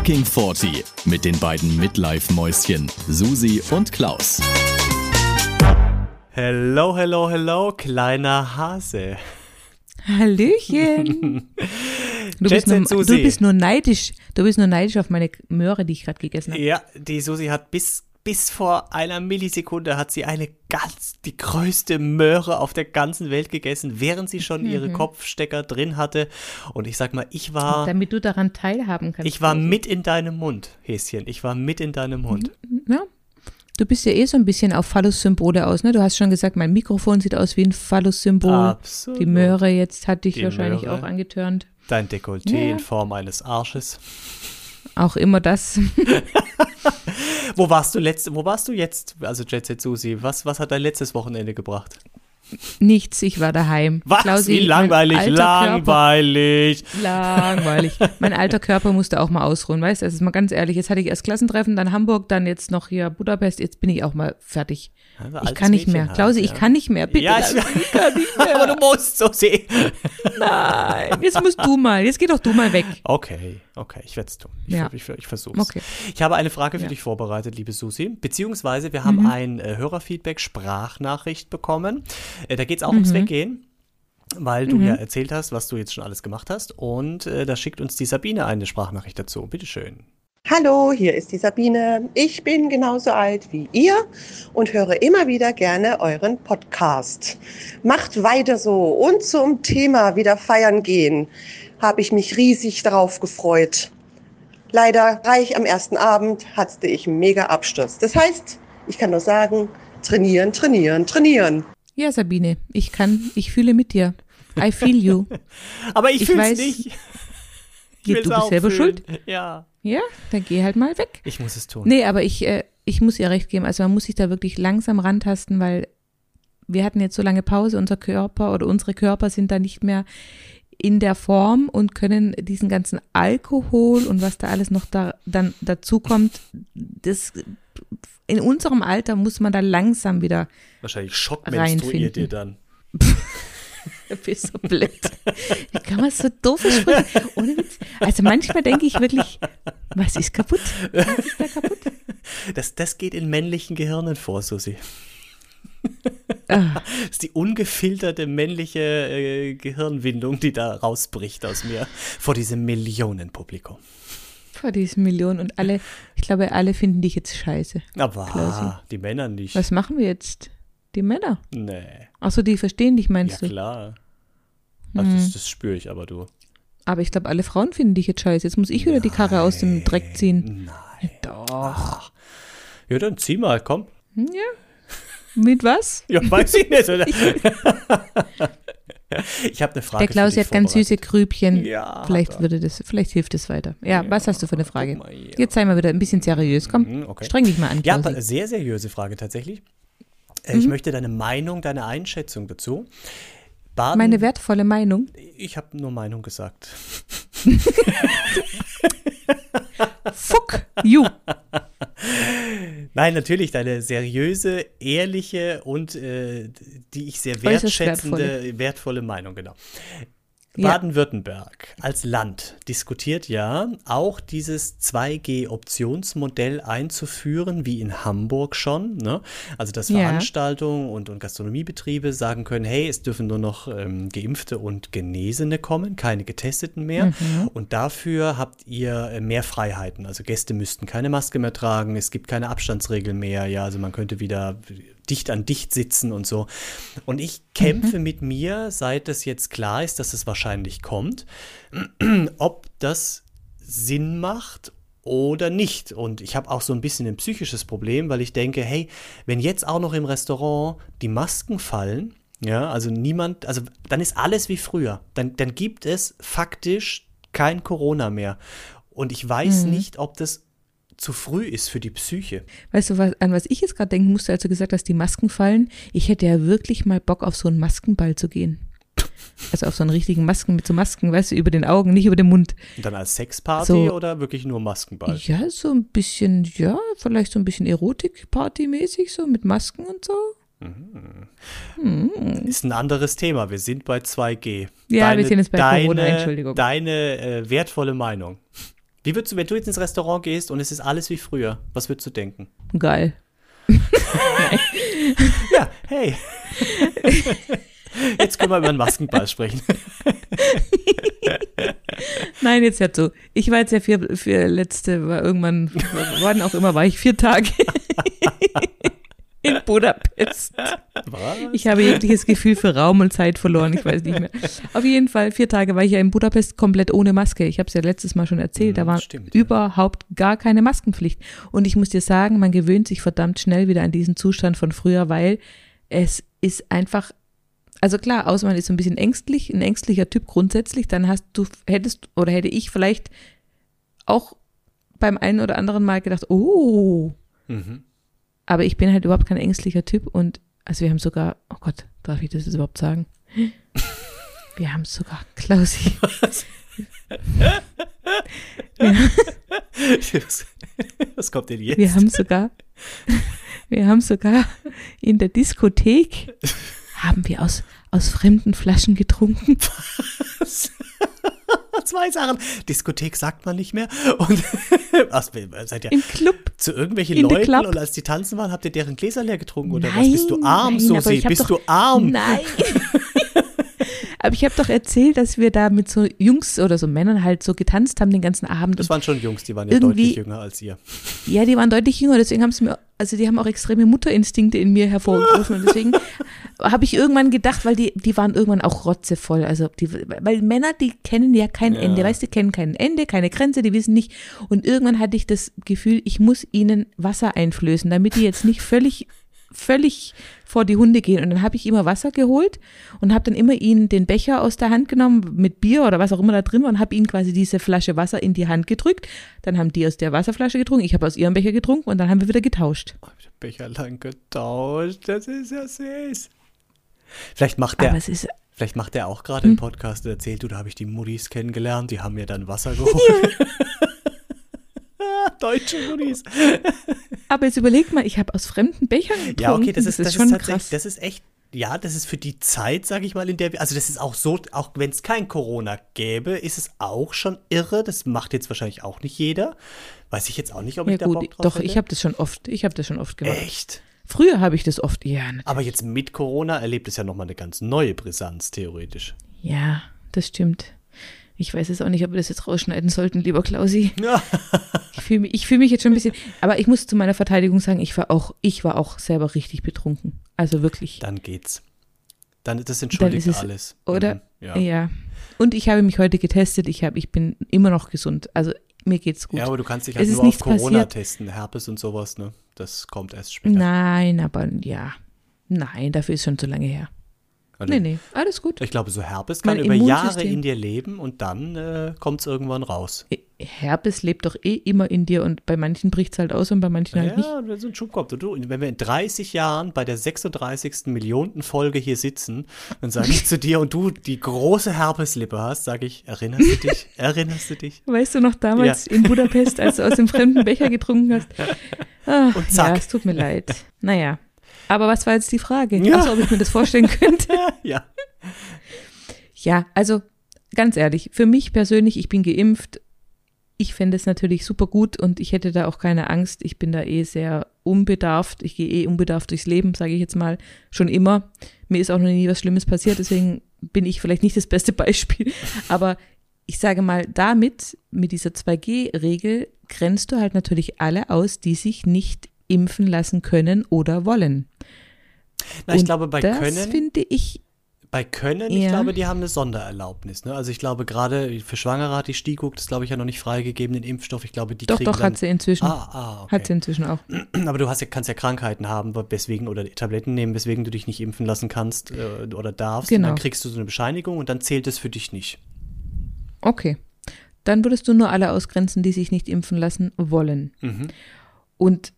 Fucking 40 mit den beiden Midlife-Mäuschen Susi und Klaus. Hello, hello, hello, kleiner Hase. Hallöchen. Du bist, nur, du bist nur neidisch. Du bist nur neidisch auf meine Möhre, die ich gerade gegessen habe. Ja, die Susi hat bis, bis vor einer Millisekunde hat sie eine ganz, die größte Möhre auf der ganzen Welt gegessen, während sie schon Mhm. ihre Kopfstecker drin hatte. Und ich sag mal, ich war, Damit du daran teilhaben kannst. ich war Klausi. mit in deinem Mund, Häschen. Ich war mit in deinem Mund. Ja. Du bist ja eh so ein bisschen auf Phallus-Symbole aus, ne? Du hast schon gesagt, mein Mikrofon sieht aus wie ein Phallus-Symbol. Absolut. Die Möhre jetzt hat dich Die wahrscheinlich Möhre. auch angetörnt. Dein Dekolleté Ja. in Form eines Arsches. Auch immer das. Wo warst du letzt, wo warst du jetzt? Also Jet Set Susi, was, was hat dein letztes Wochenende gebracht? Nichts, ich war daheim. Was? Klausi, Wie langweilig, langweilig. Körper, langweilig. mein alter Körper musste auch mal ausruhen, weißt du? Also mal ganz ehrlich, jetzt hatte ich erst Klassentreffen, dann Hamburg, dann jetzt noch hier Budapest, jetzt bin ich auch mal fertig. Also Ich kann nicht mehr. Mädchen Klausi, halt, ich ja. kann nicht mehr. Bitte, Ja, ich, ich kann nicht mehr. aber du musst, Susi. Nein, jetzt musst du mal. Jetzt geh doch du mal weg. Okay, okay, ich werde es tun. Ich, Ja. ich, ich versuche Okay. Ich habe eine Frage für Ja. Mhm. dich vorbereitet, liebe Susi. Beziehungsweise wir haben ein äh, Hörerfeedback-Sprachnachricht bekommen. Äh, da geht es auch Mhm. ums Weggehen. Weil du ja erzählt hast, was du jetzt schon alles gemacht hast. Und äh, da schickt uns die Sabine eine Sprachnachricht dazu. Bitteschön. Hallo, hier ist die Sabine. Ich bin genauso alt wie ihr und höre immer wieder gerne euren Podcast. Macht weiter so. Und zum Thema wieder feiern gehen habe ich mich riesig darauf gefreut. Leider gleich am ersten Abend hatte ich einen mega Absturz. Das heißt, ich kann nur sagen, trainieren, trainieren, trainieren. Ja, Sabine, ich kann, ich fühle mit dir. I feel you. Aber ich, Ich fühle es weiß- nicht. Ich Ja, du bist selber fühlen. schuld. Ja, Ja, dann geh halt mal weg. ich muss es tun. Nee, aber ich, äh, ich muss ihr recht geben. Also man muss sich da wirklich langsam rantasten, weil wir hatten jetzt so lange Pause, unser Körper oder unsere Körper sind da nicht mehr in der Form und können diesen ganzen Alkohol und was da alles noch da, dann dazu kommt, das in unserem Alter muss man da langsam wieder Wahrscheinlich schockmenstruiert Reinfinden. ihr dann. Du bist so blöd. Wie kann man so doofe Sprüche? Ohne Witz. Also manchmal denke ich wirklich, was ist kaputt? Was ist da kaputt? Das, das geht in männlichen Gehirnen vor, Susi. Ah, Das ist die ungefilterte männliche äh, Gehirnwindung, die da rausbricht aus mir vor diesem Millionenpublikum. vor diesen Millionen und alle, ich glaube, alle finden dich jetzt scheiße. Aber die Männer nicht. Was machen wir jetzt? Die Männer. Nee, Achso, die verstehen dich, ja meinst du? klar. Also das, das spüre ich aber du. Aber ich glaube, alle Frauen finden dich jetzt scheiße. Jetzt muss ich wieder die Karre aus dem Dreck ziehen. Nein. Doch. Ja, dann zieh mal, komm. Ja. Mit was? Ja, weiß ich nicht, oder? ich habe eine Frage. Der Klaus hat ganz süße Grübchen. Ja, Vielleicht würde das, vielleicht hilft es weiter. Ja, was hast du für eine Frage? mal hier. Jetzt sei mal wieder ein bisschen seriös. Komm, Mhm, okay. streng dich mal an, Ja, Klausi. aber sehr seriöse Frage tatsächlich. Äh, Mhm. Ich möchte deine Meinung, deine Einschätzung dazu. Baden, Meine wertvolle Meinung. ich habe nur Meinung gesagt. Fuck you. Nein, natürlich deine seriöse, ehrliche und äh, die ich sehr wertschätzende, wertvolle. Meinung, genau. Baden-Württemberg als Land diskutiert ja auch dieses 2G-Optionsmodell einzuführen, wie in Hamburg schon. Ne? Also, dass Ja. Veranstaltungen und, und Gastronomiebetriebe sagen können, hey, es dürfen nur noch ähm, Geimpfte und Genesene kommen, keine Getesteten mehr. Mhm. Und dafür habt ihr äh, mehr Freiheiten. Also Gäste müssten keine Maske mehr tragen, es gibt keine Abstandsregeln mehr. Ja, also man könnte wieder dicht an dicht sitzen und so. Und ich kämpfe mit mir, seit es jetzt klar ist, dass es wahrscheinlich kommt, ob das Sinn macht oder nicht. Und ich habe auch so ein bisschen ein psychisches Problem, weil ich denke, hey, wenn jetzt auch noch im Restaurant die Masken fallen, ja, also niemand, also dann ist alles wie früher. Dann, dann gibt es faktisch kein Corona mehr. Und ich weiß nicht, ob das zu früh ist für die Psyche. Weißt du, was, an was ich jetzt gerade denken musste, als du gesagt hast, die Masken fallen? Ich hätte ja wirklich mal Bock, auf so einen Maskenball zu gehen. Also auf so einen richtigen Masken mit so Masken, weißt du, über den Augen, nicht über den Mund. Und dann als Sexparty So. oder wirklich nur Maskenball? Ja, so ein bisschen, ja, vielleicht so ein bisschen Erotik-Party-mäßig, so mit Masken und so. Ist ein anderes Thema. Wir sind bei 2G. Ja, wir sind jetzt bei Corona, Entschuldigung. Deine äh, wertvolle Meinung. Wie würdest du, wenn du jetzt ins Restaurant gehst und es ist alles wie früher, was würdest du denken? Geil. Ja, hey. Jetzt können wir über den Maskenball sprechen. Nein, jetzt hört so. Ich war jetzt ja für, für letzte, war irgendwann, wann auch immer, war ich vier Tage in Budapest. Was? Ich habe jegliches Gefühl für Raum und Zeit verloren, ich weiß nicht mehr. Auf jeden Fall, vier Tage war ich ja in Budapest komplett ohne Maske. Ich habe es ja letztes Mal schon erzählt, da Mhm, war stimmt, ja. überhaupt gar keine Maskenpflicht. Und ich muss dir sagen, man gewöhnt sich verdammt schnell wieder an diesen Zustand von früher, weil es ist einfach, also klar, außer man ist so ein bisschen ängstlich, ein ängstlicher Typ grundsätzlich, dann hast du, hättest oder hätte ich vielleicht auch beim einen oder anderen Mal gedacht, oh, Mhm. Aber ich bin halt überhaupt kein ängstlicher Typ und also wir haben sogar, oh Gott, darf ich das jetzt überhaupt sagen? Wir haben sogar, Klausi, Was, was kommt denn jetzt? wir haben sogar, wir haben sogar in der Diskothek, haben wir aus, aus fremden Flaschen getrunken. Zwei Sachen. Diskothek sagt man nicht mehr. Und was, seid ihr Im Club. zu irgendwelchen in Leuten und als die tanzen waren, habt ihr deren Gläser leer getrunken oder was? Nein, Bist du arm, nein, Susi? Bist doch- du arm? Nein. Aber ich habe doch erzählt, dass wir da mit so Jungs oder so Männern halt so getanzt haben den ganzen Abend. Das waren schon Jungs, die waren ja deutlich jünger als ihr. Ja, die waren deutlich jünger, deswegen haben sie mir, also die haben auch extreme Mutterinstinkte in mir hervorgerufen und deswegen habe ich irgendwann gedacht, weil die, die waren irgendwann auch rotzevoll, also die, weil Männer, die kennen ja kein Ja. Ende, weißt du, die kennen kein Ende, keine Grenze, die wissen nicht und irgendwann hatte ich das Gefühl, ich muss ihnen Wasser einflößen, damit die jetzt nicht völlig völlig vor die Hunde gehen. Und dann habe ich immer Wasser geholt und habe dann immer ihnen den Becher aus der Hand genommen mit Bier oder was auch immer da drin war und habe ihnen quasi diese Flasche Wasser in die Hand gedrückt. Dann haben die aus der Wasserflasche getrunken, ich habe aus ihrem Becher getrunken und dann haben wir wieder getauscht. Oh, hab Becherlein getauscht. Das ist ja süß. Vielleicht macht der, vielleicht macht der auch gerade Hm. einen Podcast und erzählt, du, da habe ich die Muttis kennengelernt, die haben mir dann Wasser geholt. Deutsche Muttis. aber jetzt überlegt mal, ich habe aus fremden Bechern getrunken. Ja, okay, das ist, das ist, schon tatsächlich, krass. das ist echt, ja, das ist für die Zeit, sage ich mal, in der wir, also das ist auch so, auch wenn es kein Corona gäbe, ist es auch schon irre. Das macht jetzt wahrscheinlich auch nicht jeder. Weiß ich jetzt auch nicht, ob ja ich da gut, Bock drauf doch, hätte. ich habe das schon oft, ich habe das schon oft gemacht. Echt? Früher habe ich das oft, ja, natürlich. Aber jetzt mit Corona erlebt es ja nochmal eine ganz neue Brisanz, theoretisch. ja, das stimmt. Ich weiß es auch nicht, ob wir das jetzt rausschneiden sollten, lieber Klausi. Ja. Ich fühle mich, ich fühl mich jetzt schon ein bisschen, aber ich muss zu meiner Verteidigung sagen, ich war auch, ich war auch selber richtig betrunken. Also wirklich. Dann geht's. Dann, das entschuldigt ist es- alles. oder? Mhm, ja. Ja. Und ich habe mich heute getestet. Ich habe, ich bin immer noch gesund. Also mir geht's gut. ja, aber du kannst dich halt Es nur auf Corona passiert. testen. Herpes und sowas, ne? Das kommt erst später. Nein, aber ja. Nein, dafür ist schon zu lange her. Also, Nee, nee, alles gut. Ich glaube, so Herpes kann Mein über Jahre in dir leben und dann äh, kommt es irgendwann raus. Herpes lebt doch eh immer in dir und bei manchen bricht's halt aus und bei manchen halt nicht. Ja, wenn so ein Schub kommt. Und du, wenn wir in 30 Jahren bei der 36. Millionten Folge hier sitzen, dann sage ich zu dir und du die große Herpeslippe hast, sage ich, erinnerst du dich? Erinnerst du dich? Weißt du noch damals in Budapest, als du aus dem fremden Becher getrunken hast? Ach, Und zack. Ja, es tut mir leid. Naja. Aber was war jetzt die Frage? Ja. Achso, ob ich mir das vorstellen könnte. ja. Ja, also ganz ehrlich, für mich persönlich, ich bin geimpft. Ich fände es natürlich super gut und ich hätte da auch keine Angst. Ich bin da eh sehr unbedarft. Ich gehe eh unbedarft durchs Leben, sage ich jetzt mal, schon immer. Mir ist auch noch nie was Schlimmes passiert, deswegen bin ich vielleicht nicht das beste Beispiel. Aber ich sage mal, damit, mit dieser 2G-Regel, grenzt du halt natürlich alle aus, die sich nicht impfen lassen können oder wollen. Na, ich Und glaube, bei das Können, finde ich bei Können, ich Ja. glaube, die haben eine Sondererlaubnis. Ne? Also ich glaube, gerade für Schwangere hat die STIKO, das glaube ich ja noch nicht freigegeben, den Impfstoff. Ich glaube, die doch, kriegen doch, dann, hat sie inzwischen. Ah, ah, okay. Hat sie inzwischen auch. Aber du hast ja, kannst ja Krankheiten haben, weswegen oder Tabletten nehmen, weswegen du dich nicht impfen lassen kannst äh, oder darfst. Und Genau. dann kriegst du so eine Bescheinigung und dann zählt es für dich nicht. Okay. Dann würdest du nur alle ausgrenzen, die sich nicht impfen lassen wollen. Mhm. Und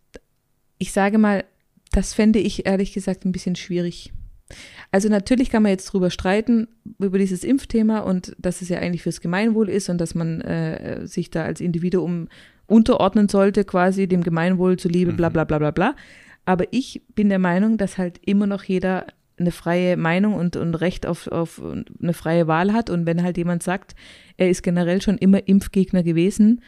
ich sage mal, das fände ich ehrlich gesagt ein bisschen schwierig. Also natürlich kann man jetzt drüber streiten, über dieses Impfthema und dass es ja eigentlich fürs Gemeinwohl ist und dass man äh, sich da als Individuum unterordnen sollte, quasi dem Gemeinwohl zuliebe, bla bla bla bla bla. Aber ich bin der Meinung, dass halt immer noch jeder eine freie Meinung und, und Recht auf, auf eine freie Wahl hat. Und wenn halt jemand sagt, er ist generell schon immer Impfgegner gewesen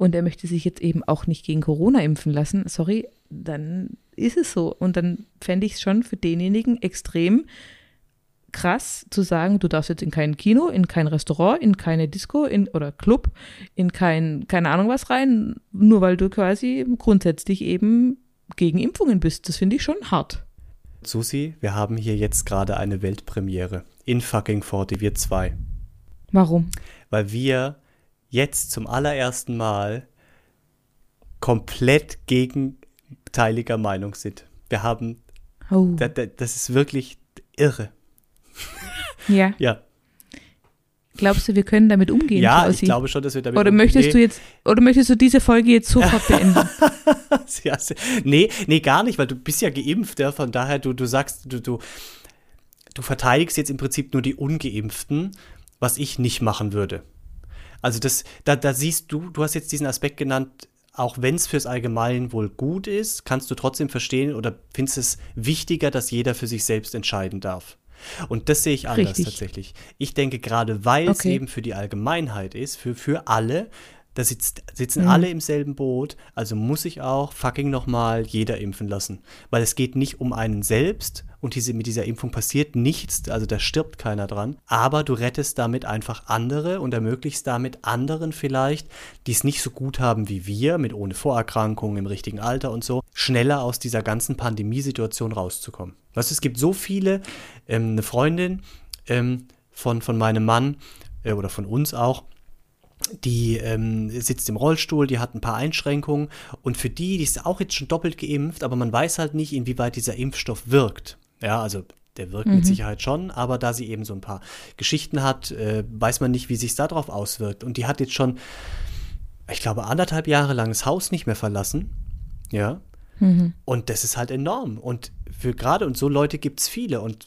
und er möchte sich jetzt eben auch nicht gegen Corona impfen lassen, sorry, dann ist es so. Und dann fände ich es schon für denjenigen extrem krass zu sagen, du darfst jetzt in kein Kino, in kein Restaurant, in keine Disco in, oder Club, in kein, keine Ahnung was rein, nur weil du quasi grundsätzlich eben gegen Impfungen bist. Das finde ich schon hart. Susi, wir haben hier jetzt gerade eine Weltpremiere in fucking 40, wir zwei. Warum? Weil wir jetzt zum allerersten Mal komplett gegenteiliger Meinung sind. Wir haben, Oh. da, da, das ist wirklich irre. Ja. Ja, Glaubst du, wir können damit umgehen? ja Klausi? ich glaube schon, dass wir damit. Oder möchtest nee, du jetzt, oder möchtest du diese Folge jetzt sofort beenden? ja, nee, nee, gar nicht, weil du bist ja geimpft, ja, von daher, du, du sagst, du, du, du verteidigst jetzt im Prinzip nur die Ungeimpften, was ich nicht machen würde. Also das, da, da siehst du, du hast jetzt diesen Aspekt genannt, auch wenn es fürs Allgemeinwohl gut ist, kannst du trotzdem verstehen oder findest es wichtiger, dass jeder für sich selbst entscheiden darf. Und das sehe ich anders Richtig. tatsächlich. Ich denke, gerade weil es Okay. eben für die Allgemeinheit ist, für, für alle, da sitzt, sitzen Mhm. alle im selben Boot, also muss ich auch fucking nochmal jeder impfen lassen. Weil es geht nicht um einen selbst und diese, mit dieser Impfung passiert nichts, also da stirbt keiner dran, aber du rettest damit einfach andere und ermöglichst damit anderen vielleicht, die es nicht so gut haben wie wir, mit ohne Vorerkrankungen im richtigen Alter und so, schneller aus dieser ganzen Pandemiesituation rauszukommen. Weißt du, es gibt so viele, ähm, eine Freundin ähm, von, von meinem Mann äh, oder von uns auch, die ähm, sitzt im Rollstuhl, die hat ein paar Einschränkungen und für die, die ist auch jetzt schon doppelt geimpft, aber man weiß halt nicht, inwieweit dieser Impfstoff wirkt. Ja, also der wirkt mit Sicherheit schon, aber da sie eben so ein paar Geschichten hat, äh, weiß man nicht, wie sich darauf auswirkt. Und die hat jetzt schon, ich glaube, anderthalb Jahre lang das Haus nicht mehr verlassen. Ja. Und das ist halt enorm. Und für gerade und so Leute gibt es viele. Und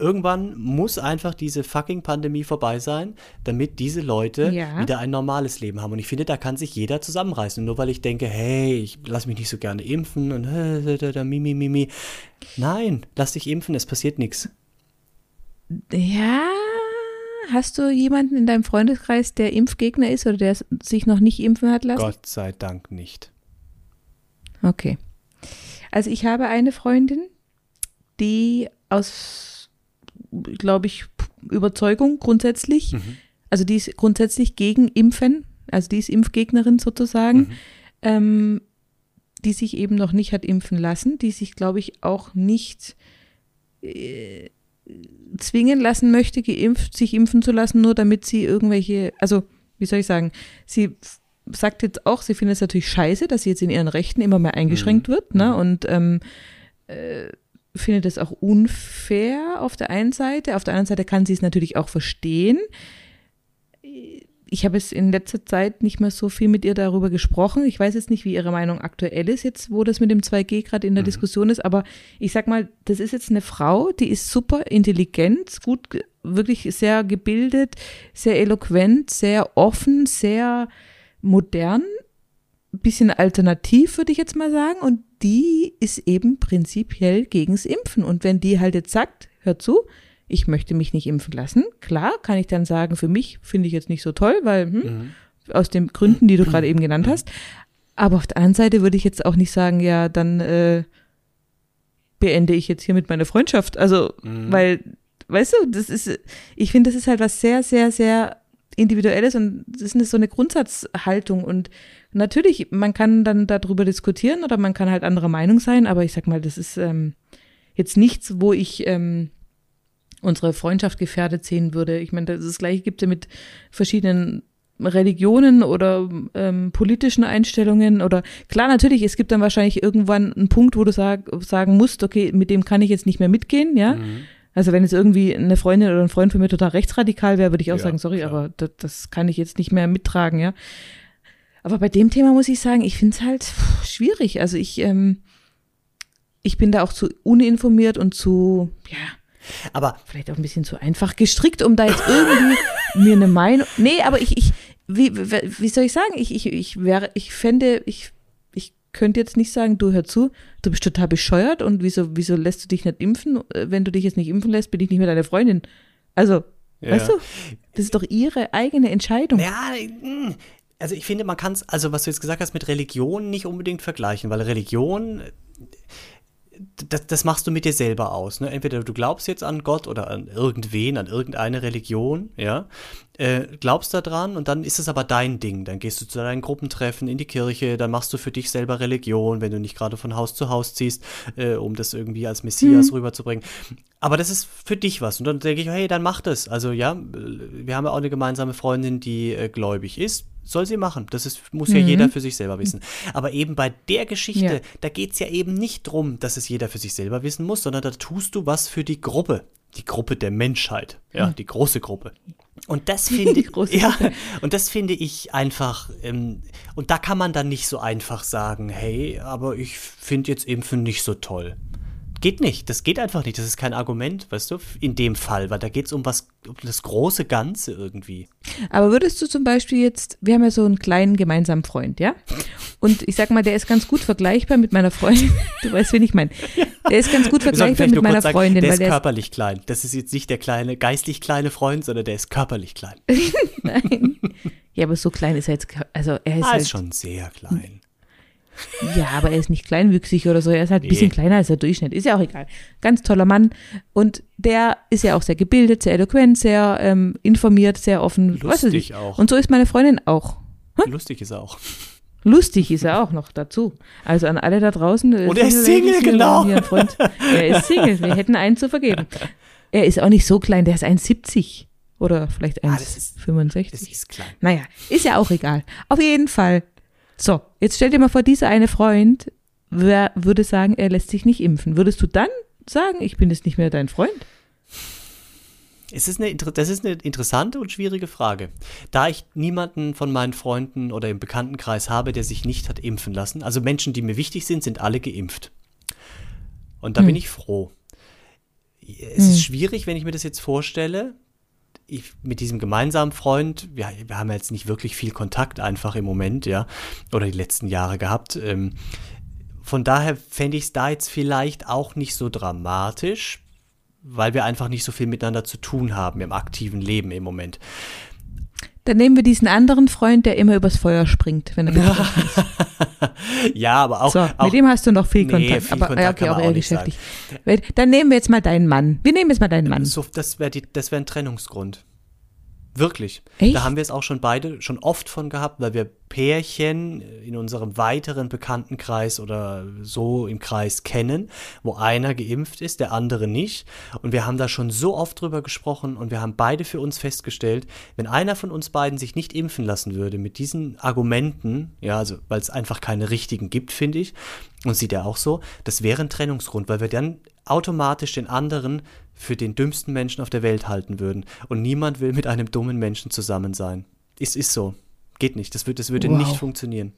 irgendwann muss einfach diese fucking Pandemie vorbei sein, damit diese Leute Ja. wieder ein normales Leben haben. Und ich finde, da kann sich jeder zusammenreißen. Und nur weil ich denke, hey, ich lass mich nicht so gerne impfen und äh, da, da, da, mi, mi, mi, mi. Nein, lass dich impfen, es passiert nichts. Ja, hast du jemanden in deinem Freundeskreis, der Impfgegner ist oder der sich noch nicht impfen hat lassen? Gott sei Dank nicht. Okay. Also ich habe eine Freundin, die aus, glaube ich, Überzeugung grundsätzlich, also die ist grundsätzlich gegen Impfen, also die ist Impfgegnerin sozusagen, ähm, die sich eben noch nicht hat impfen lassen, die sich, glaube ich, auch nicht äh, zwingen lassen möchte, geimpft, sich impfen zu lassen, nur damit sie irgendwelche, also wie soll ich sagen, sie sagt jetzt auch, sie findet es natürlich scheiße, dass sie jetzt in ihren Rechten immer mehr eingeschränkt wird, ne? Und ähm, äh, findet es auch unfair auf der einen Seite. Auf der anderen Seite kann sie es natürlich auch verstehen. Ich habe es in letzter Zeit nicht mehr so viel mit ihr darüber gesprochen. Ich weiß jetzt nicht, wie ihre Meinung aktuell ist, jetzt wo das mit dem 2G gerade in der Diskussion ist, aber ich sag mal, das ist jetzt eine Frau, die ist super intelligent, gut, wirklich sehr gebildet, sehr eloquent, sehr offen, sehr modern, bisschen alternativ, würde ich jetzt mal sagen. Und die ist eben prinzipiell gegens Impfen. Und wenn die halt jetzt sagt, hör zu, ich möchte mich nicht impfen lassen, klar, kann ich dann sagen, für mich finde ich jetzt nicht so toll, weil hm, aus den Gründen, die du gerade eben genannt hast. Aber auf der anderen Seite würde ich jetzt auch nicht sagen, ja, dann äh, beende ich jetzt hiermit meine Freundschaft. Also, weil, weißt du, das ist, ich finde, das ist halt was sehr, sehr, sehr Individuelles und das ist eine, so eine Grundsatzhaltung und natürlich, man kann dann darüber diskutieren oder man kann halt anderer Meinung sein, aber ich sag mal, das ist ähm, jetzt nichts, wo ich ähm, unsere Freundschaft gefährdet sehen würde. Ich meine, das, das gleiche gibt es ja mit verschiedenen Religionen oder ähm, politischen Einstellungen oder klar, natürlich, es gibt dann wahrscheinlich irgendwann einen Punkt, wo du sag, sagen musst, okay, mit dem kann ich jetzt nicht mehr mitgehen, ja. Also wenn jetzt irgendwie eine Freundin oder ein Freund von mir total rechtsradikal wäre, würde ich auch Ja, sagen, sorry, klar. aber das, das kann ich jetzt nicht mehr mittragen, ja. Aber bei dem Thema muss ich sagen, ich finde es halt pff, schwierig. Also ich, ähm, ich bin da auch zu uninformiert und zu, ja, Aber vielleicht auch ein bisschen zu einfach gestrickt, um da jetzt irgendwie mir eine Meinung. Nee, aber ich, ich, wie, wie wie soll ich sagen? Ich, ich, ich wäre, ich fände, ich, ich könnte jetzt nicht sagen, du hör zu, du bist total bescheuert und wieso, wieso lässt du dich nicht impfen? Äh, Wenn du dich jetzt nicht impfen lässt, bin ich nicht mehr deine Freundin. Also, Ja. weißt du, das ist doch ihre eigene Entscheidung. Ja, mh, also ich finde, man kann es, also was du jetzt gesagt hast, mit Religion nicht unbedingt vergleichen, weil Religion, das, das machst du mit dir selber aus. Ne? Entweder du glaubst jetzt an Gott oder an irgendwen, an irgendeine Religion, ja, äh, glaubst daran und dann ist es aber dein Ding. Dann gehst du zu deinen Gruppentreffen in die Kirche, dann machst du für dich selber Religion, wenn du nicht gerade von Haus zu Haus ziehst, äh, um das irgendwie als Messias mhm. rüberzubringen. Aber das ist für dich was. Und dann denke ich, hey, dann mach das. Also ja, wir haben ja auch eine gemeinsame Freundin, die äh, gläubig ist soll sie machen. Das ist, muss mhm. ja jeder für sich selber wissen. Aber eben bei der Geschichte, ja. da geht es ja eben nicht darum, dass es jeder für sich selber wissen muss, sondern da tust du was für die Gruppe. Die Gruppe der Menschheit. Ja, mhm. die große Gruppe. Und das finde ich, ja, und das finde ich einfach, ähm, und da kann man dann nicht so einfach sagen, hey, aber ich finde jetzt Impfen nicht so toll. Geht nicht, das geht einfach nicht. Das ist kein Argument, weißt du, in dem Fall, weil da geht es um was, um das große Ganze irgendwie. Aber würdest du zum Beispiel jetzt, wir haben ja so einen kleinen gemeinsamen Freund, ja? Und ich sag mal, der ist ganz gut vergleichbar mit meiner Freundin. Du weißt, wen ich meine. Der ist ganz gut vergleichbar mit meiner sagen, Freundin. Der ist der körperlich ist klein. Das ist jetzt nicht der kleine, geistlich kleine Freund, sondern der ist körperlich klein. Nein. Ja, aber so klein ist er jetzt, also er ist, ah, halt, ist schon sehr klein. Ja, aber er ist nicht kleinwüchsig oder so. Er ist halt ein bisschen nee. kleiner als der Durchschnitt. Ist ja auch egal. Ganz toller Mann. Und der ist ja auch sehr gebildet, sehr eloquent, sehr ähm, informiert, sehr offen. Lustig auch. Und so ist meine Freundin auch. Hm? Lustig ist er auch. Lustig ist er auch noch dazu. Also an alle da draußen. Und er ist Single, genau. Hier Freund. Er ist Single. Wir hätten einen zu vergeben. Er ist auch nicht so klein. Der ist 1,70 oder vielleicht 1,65. Ah, das, ist, das ist klein. Naja, ist ja auch egal. Auf jeden Fall so, jetzt stell dir mal vor, dieser eine Freund wer würde sagen, er lässt sich nicht impfen. Würdest du dann sagen, ich bin jetzt nicht mehr dein Freund? Es ist eine, das ist eine interessante und schwierige Frage. Da ich niemanden von meinen Freunden oder im Bekanntenkreis habe, der sich nicht hat impfen lassen, also Menschen, die mir wichtig sind, sind alle geimpft. Und da hm. bin ich froh. Es hm. ist schwierig, wenn ich mir das jetzt vorstelle, ich, mit diesem gemeinsamen Freund, wir, wir haben jetzt nicht wirklich viel Kontakt einfach im Moment, ja, oder die letzten Jahre gehabt. Ähm, von daher fände ich es da jetzt vielleicht auch nicht so dramatisch, weil wir einfach nicht so viel miteinander zu tun haben im aktiven Leben im Moment. Dann nehmen wir diesen anderen Freund, der immer übers Feuer springt, wenn er betroffen ist. ja, aber auch, so, auch. Mit dem hast du noch viel nee, Kontakt. Viel aber Kontakt okay, auch eher geschäftlich. Sagen. Dann nehmen wir jetzt mal deinen Mann. Wir nehmen jetzt mal deinen Mann. So, das wäre wär ein Trennungsgrund. Wirklich. Echt? Da haben wir es auch schon beide schon oft von gehabt, weil wir Pärchen in unserem weiteren Bekanntenkreis oder so im Kreis kennen, wo einer geimpft ist, der andere nicht. Und wir haben da schon so oft drüber gesprochen und wir haben beide für uns festgestellt, wenn einer von uns beiden sich nicht impfen lassen würde mit diesen Argumenten, ja, also weil es einfach keine richtigen gibt, finde ich, und sieht er auch so, das wäre ein Trennungsgrund, weil wir dann automatisch den anderen für den dümmsten Menschen auf der Welt halten würden. Und niemand will mit einem dummen Menschen zusammen sein. Es ist so. Geht nicht. Das, wird, das würde wow. nicht funktionieren.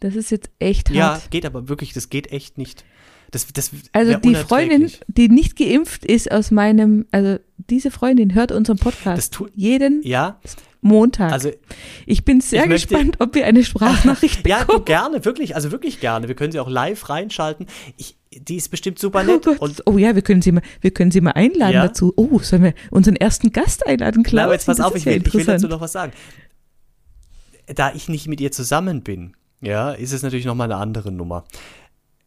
Das ist jetzt echt hart. Ja, geht aber wirklich, das geht echt nicht. Das, das also die Freundin, die nicht geimpft ist aus meinem, also diese Freundin hört unseren Podcast tu, jeden ja, Montag. Also ich bin sehr ich gespannt, möchte, ob wir eine Sprachnachricht bekommen. Ja, gerne, wirklich, also wirklich gerne. Wir können sie auch live reinschalten. Ich, die ist bestimmt super nett. Oh, oh, ja, wir können sie mal, wir können sie mal einladen ja. dazu. Oh, sollen wir unseren ersten Gast einladen, Klaus? Na, aber jetzt pass auf, ich will, ich will dazu noch was sagen. Da ich nicht mit ihr zusammen bin, ja, ist es natürlich nochmal eine andere Nummer.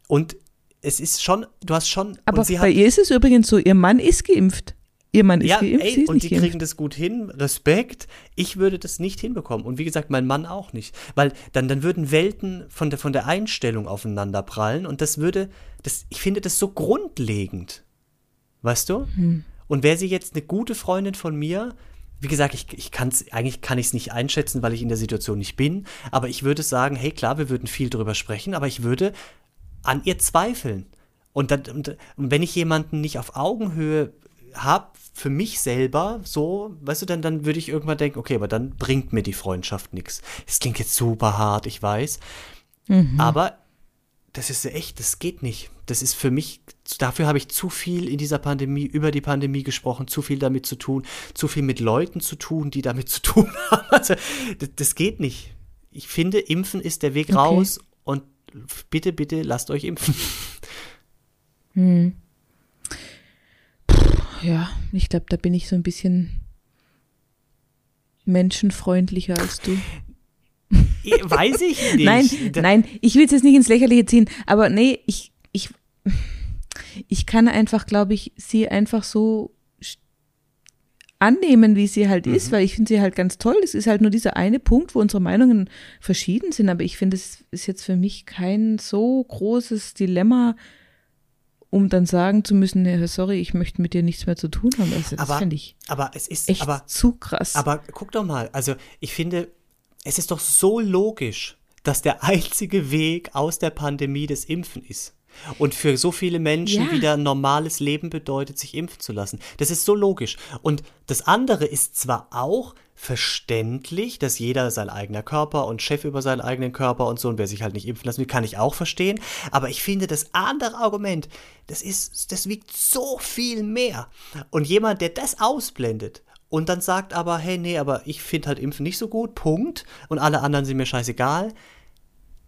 Und es ist schon, du hast schon. Aber bei hat, ihr ist es übrigens so, ihr Mann ist geimpft. Ihr Mann ist ja, geimpft, ey, und die geimpft. kriegen das gut hin, Respekt. Ich würde das nicht hinbekommen. Und wie gesagt, mein Mann auch nicht. Weil dann, dann würden Welten von der, von der Einstellung aufeinander prallen und das würde, das, ich finde das so grundlegend. Weißt du? Hm. Und wäre sie jetzt eine gute Freundin von mir, wie gesagt, ich, ich kann's, eigentlich kann ich es nicht einschätzen, weil ich in der Situation nicht bin, aber ich würde sagen, hey klar, wir würden viel drüber sprechen, aber ich würde an ihr zweifeln. Und, dann, und, und wenn ich jemanden nicht auf Augenhöhe habe für mich selber so, weißt du, dann, dann würde ich irgendwann denken, okay, aber dann bringt mir die Freundschaft nichts. Es klingt jetzt super hart, ich weiß. Mhm. Aber das ist echt, das geht nicht. Das ist für mich, dafür habe ich zu viel in dieser Pandemie, über die Pandemie gesprochen, zu viel damit zu tun, zu viel mit Leuten zu tun, die damit zu tun haben. Also, das, das geht nicht. Ich finde, Impfen ist der Weg okay. raus und bitte, bitte lasst euch impfen. Hm ja, ich glaube, da bin ich so ein bisschen menschenfreundlicher als du. Weiß ich nicht. Nein, nein, ich will es jetzt nicht ins Lächerliche ziehen, aber nee, ich, ich, ich kann einfach, glaube ich, sie einfach so annehmen, wie sie halt Mhm. ist, weil ich finde sie halt ganz toll. Es ist halt nur dieser eine Punkt, wo unsere Meinungen verschieden sind, aber ich finde, es ist jetzt für mich kein so großes Dilemma, um dann sagen zu müssen, nee, sorry, ich möchte mit dir nichts mehr zu tun haben. Also, das Aber- finde ich Aber es ist, echt aber, zu krass. aber guck doch mal, also ich finde, es ist doch so logisch, dass der einzige Weg aus der Pandemie das Impfen ist. Und für so viele Menschen Ja. wieder ein normales Leben bedeutet, sich impfen zu lassen. Das ist so logisch. Und das andere ist zwar auch verständlich, dass jeder sein eigener Körper und Chef über seinen eigenen Körper und so, und wer sich halt nicht impfen lassen will, kann ich auch verstehen. Aber ich finde, das andere Argument, das ist, das wiegt so viel mehr. Und jemand, der das ausblendet und dann sagt aber, hey, nee, aber ich finde halt Impfen nicht so gut, Punkt, und alle anderen sind mir scheißegal,